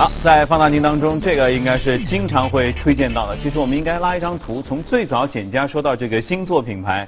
好，在放大镜当中，这个应该是经常会推荐到的。其实我们应该拉一张图，从最早简家说到这个星座品牌，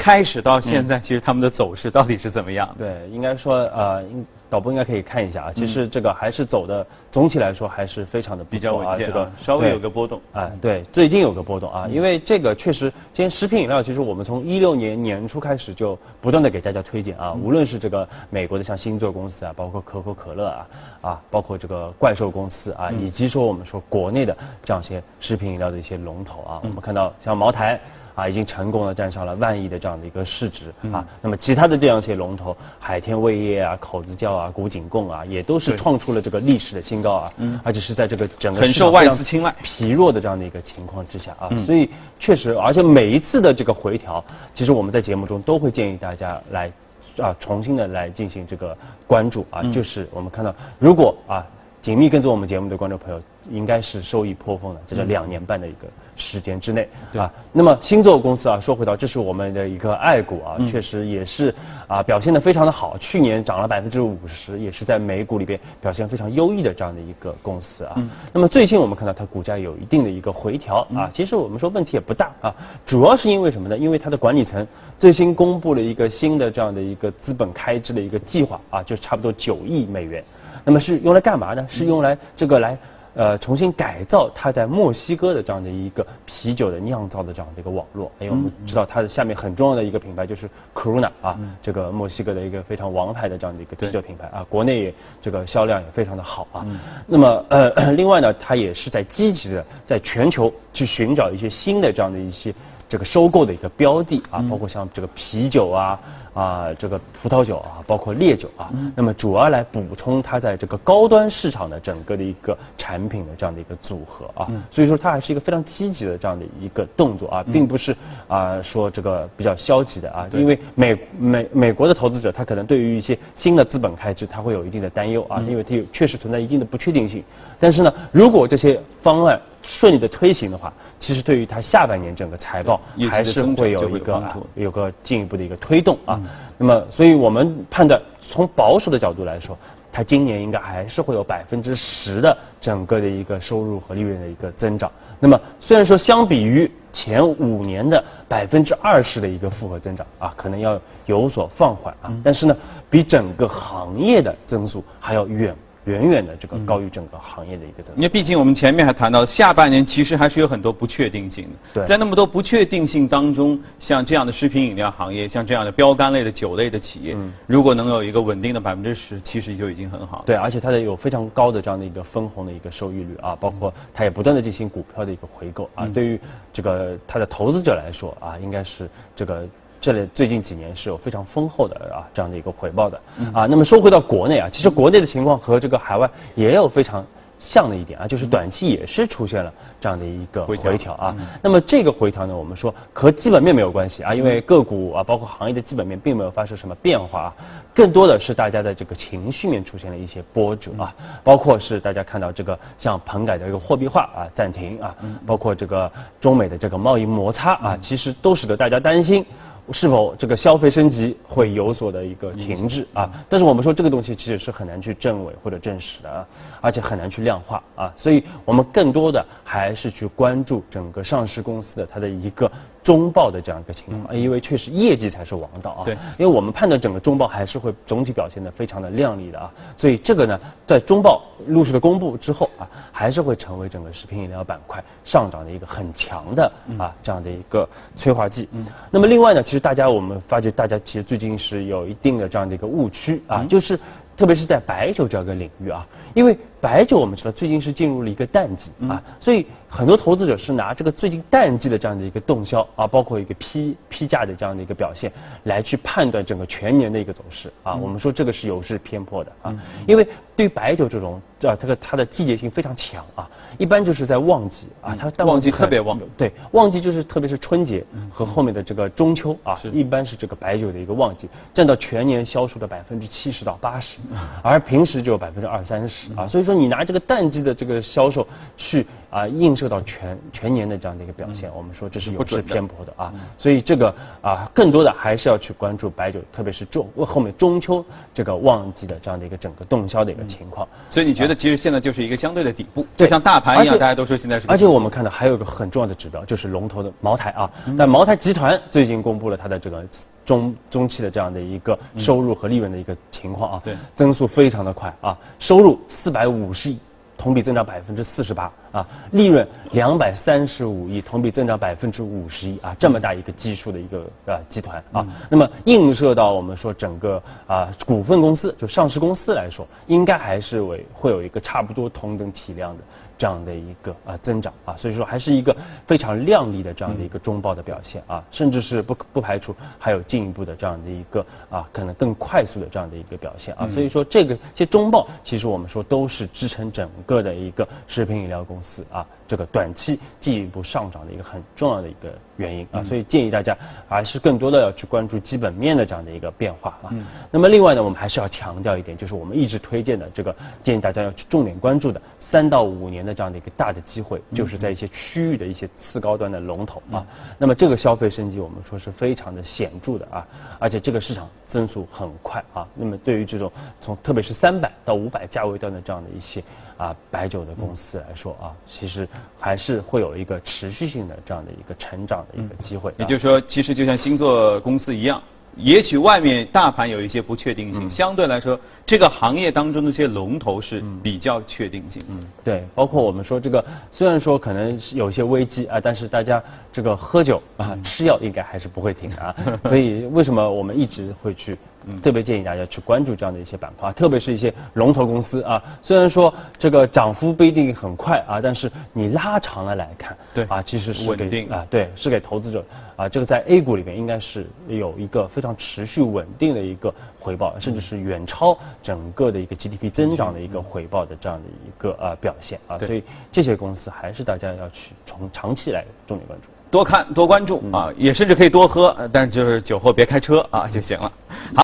开始到现在，其实他们的走势到底是怎么样？对，应该说呃，应导播应该可以看一下啊。其实这个还是走的，总体来说还是非常的比较稳健这个稍微有个波动。哎，对，最近有个波动啊，因为这个确实，今天食品饮料其实我们从一六年年初开始就不断的给大家推荐啊，无论是这个美国的像星座公司啊，包括可口可乐啊，啊，包括这个怪兽公司啊，以及说我们说国内的这样些食品饮料的一些龙头啊，我们看到像茅台。啊，已经成功的站上了万亿的这样的一个市值啊。那么其他的这样一些龙头，海天味业啊、口子窖啊、古井贡啊，也都是创出了这个历史的新高啊。嗯。而且是在这个整个很受外资青睐、疲弱的这样的一个情况之下啊。所以确实，而且每一次的这个回调，其实我们在节目中都会建议大家来啊，重新的来进行这个关注啊。就是我们看到，如果啊。紧密跟着我们节目的观众朋友，应该是受益颇丰的，在这两年半的一个时间之内啊。那么星座公司啊，说回到，这是我们的一个爱股啊，确实也是啊，表现的非常的好，去年涨了百分之五十，也是在美股里边表现非常优异的这样的一个公司啊。那么最近我们看到它股价有一定的一个回调啊，其实我们说问题也不大啊，主要是因为什么呢？因为它的管理层最新公布了一个新的这样的一个资本开支的一个计划啊，就差不多九亿美元。那么是用来干嘛呢？是用来这个来呃重新改造它在墨西哥的这样的一个啤酒的酿造的这样的一个网络。因为我们知道它的下面很重要的一个品牌就是 Corona 啊，这个墨西哥的一个非常王牌的这样的一个啤酒品牌啊，国内这个销量也非常的好啊。那么呃 另外呢，它也是在积极的在全球去寻找一些新的这样的一些。这个收购的一个标的啊，包括像这个啤酒啊啊，这个葡萄酒啊，包括烈酒啊，那么主要来补充它在这个高端市场的整个的一个产品的这样的一个组合啊，所以说它还是一个非常积极的这样的一个动作啊，并不是啊说这个比较消极的啊，因为美美美国的投资者他可能对于一些新的资本开支他会有一定的担忧啊，因为它有确实存在一定的不确定性，但是呢，如果这些方案。顺利的推行的话，其实对于它下半年整个财报还是会有一个有个进一步的一个推动啊。那么，所以我们判断从保守的角度来说，它今年应该还是会有百分之十的整个的一个收入和利润的一个增长。那么，虽然说相比于前五年的百分之二十的一个复合增长啊，可能要有所放缓啊，但是呢，比整个行业的增速还要远。远远的这个高于整个行业的一个增长。因为毕竟我们前面还谈到，下半年其实还是有很多不确定性的。对。在那么多不确定性当中，像这样的食品饮料行业，像这样的标杆类的酒类的企业，如果能有一个稳定的百分之十，其实就已经很好。对，而且它的有非常高的这样的一个分红的一个收益率啊，包括它也不断的进行股票的一个回购啊，对于这个它的投资者来说啊，应该是这个。这里最近几年是有非常丰厚的啊这样的一个回报的啊。那么说回到国内啊，其实国内的情况和这个海外也有非常像的一点啊，就是短期也是出现了这样的一个回调啊。那么这个回调呢，我们说和基本面没有关系啊，因为个股啊，包括行业的基本面并没有发生什么变化，更多的是大家的这个情绪面出现了一些波折啊，包括是大家看到这个像棚改的一个货币化啊暂停啊，包括这个中美的这个贸易摩擦啊，其实都使得大家担心。是否这个消费升级会有所的一个停滞啊？但是我们说这个东西其实是很难去证伪或者证实的啊，而且很难去量化啊，所以我们更多的还是去关注整个上市公司的它的一个。中报的这样一个情况，因为确实业绩才是王道啊。对，因为我们判断整个中报还是会总体表现的非常的靓丽的啊，所以这个呢，在中报陆续的公布之后啊，还是会成为整个食品饮料板块上涨的一个很强的啊这样的一个催化剂。嗯。那么另外呢，其实大家我们发觉大家其实最近是有一定的这样的一个误区啊，就是特别是在白酒这个领域啊，因为。白酒我们知道最近是进入了一个淡季啊，所以很多投资者是拿这个最近淡季的这样的一个动销啊，包括一个批批价的这样的一个表现，来去判断整个全年的一个走势啊。我们说这个是有失偏颇的啊，因为对于白酒这种啊，这个它的季节性非常强啊，一般就是在旺季啊，它旺季特别旺，对，旺季就是特别是春节和后面的这个中秋啊，一般是这个白酒的一个旺季，占到全年销售的百分之七十到八十，而平时就有百分之二三十啊，所以说。说你拿这个淡季的这个销售去啊映射到全全年的这样的一个表现，我们说这是有失偏颇的啊，所以这个啊更多的还是要去关注白酒，特别是中后面中秋这个旺季的这样的一个整个动销的一个情况。所以你觉得？得其实现在就是一个相对的底部，就像大盘一样，大家都说现在是。而且我们看到还有一个很重要的指标，就是龙头的茅台啊。但茅台集团最近公布了它的这个中中期的这样的一个收入和利润的一个情况啊，对，增速非常的快啊，收入四百五十亿。同比增长百分之四十八啊，利润两百三十五亿，同比增长百分之五十一啊，这么大一个基数的一个呃集团啊，那么映射到我们说整个啊股份公司就上市公司来说，应该还是为会有一个差不多同等体量的。这样的一个啊增长啊，所以说还是一个非常亮丽的这样的一个中报的表现啊，甚至是不不排除还有进一步的这样的一个啊可能更快速的这样的一个表现啊，所以说这个些中报其实我们说都是支撑整个的一个食品饮料公司啊这个短期进一步上涨的一个很重要的一个原因啊，所以建议大家还是更多的要去关注基本面的这样的一个变化啊。那么另外呢，我们还是要强调一点，就是我们一直推荐的这个建议大家要去重点关注的。三到五年的这样的一个大的机会，就是在一些区域的一些次高端的龙头啊。那么这个消费升级，我们说是非常的显著的啊，而且这个市场增速很快啊。那么对于这种从特别是三百到五百价位段的这样的一些啊白酒的公司来说啊，其实还是会有一个持续性的这样的一个成长的一个机会。也就是说，其实就像星座公司一样。也许外面大盘有一些不确定性，相对来说，这个行业当中的这些龙头是比较确定性。嗯，对，包括我们说这个，虽然说可能是有些危机啊，但是大家这个喝酒啊、吃药应该还是不会停啊。所以为什么我们一直会去？特别建议大家去关注这样的一些板块，特别是一些龙头公司啊。虽然说这个涨幅不一定很快啊，但是你拉长了来看，对啊，其实是稳定啊，对，是给投资者啊，这个在 A 股里面应该是有一个非常持续稳定的一个回报，甚至是远超整个的一个 GDP 增长的一个回报的这样的一个呃表现啊。所以这些公司还是大家要去从长期来重点关注。多看多关注啊，也甚至可以多喝，但是就是酒后别开车啊就行了。好。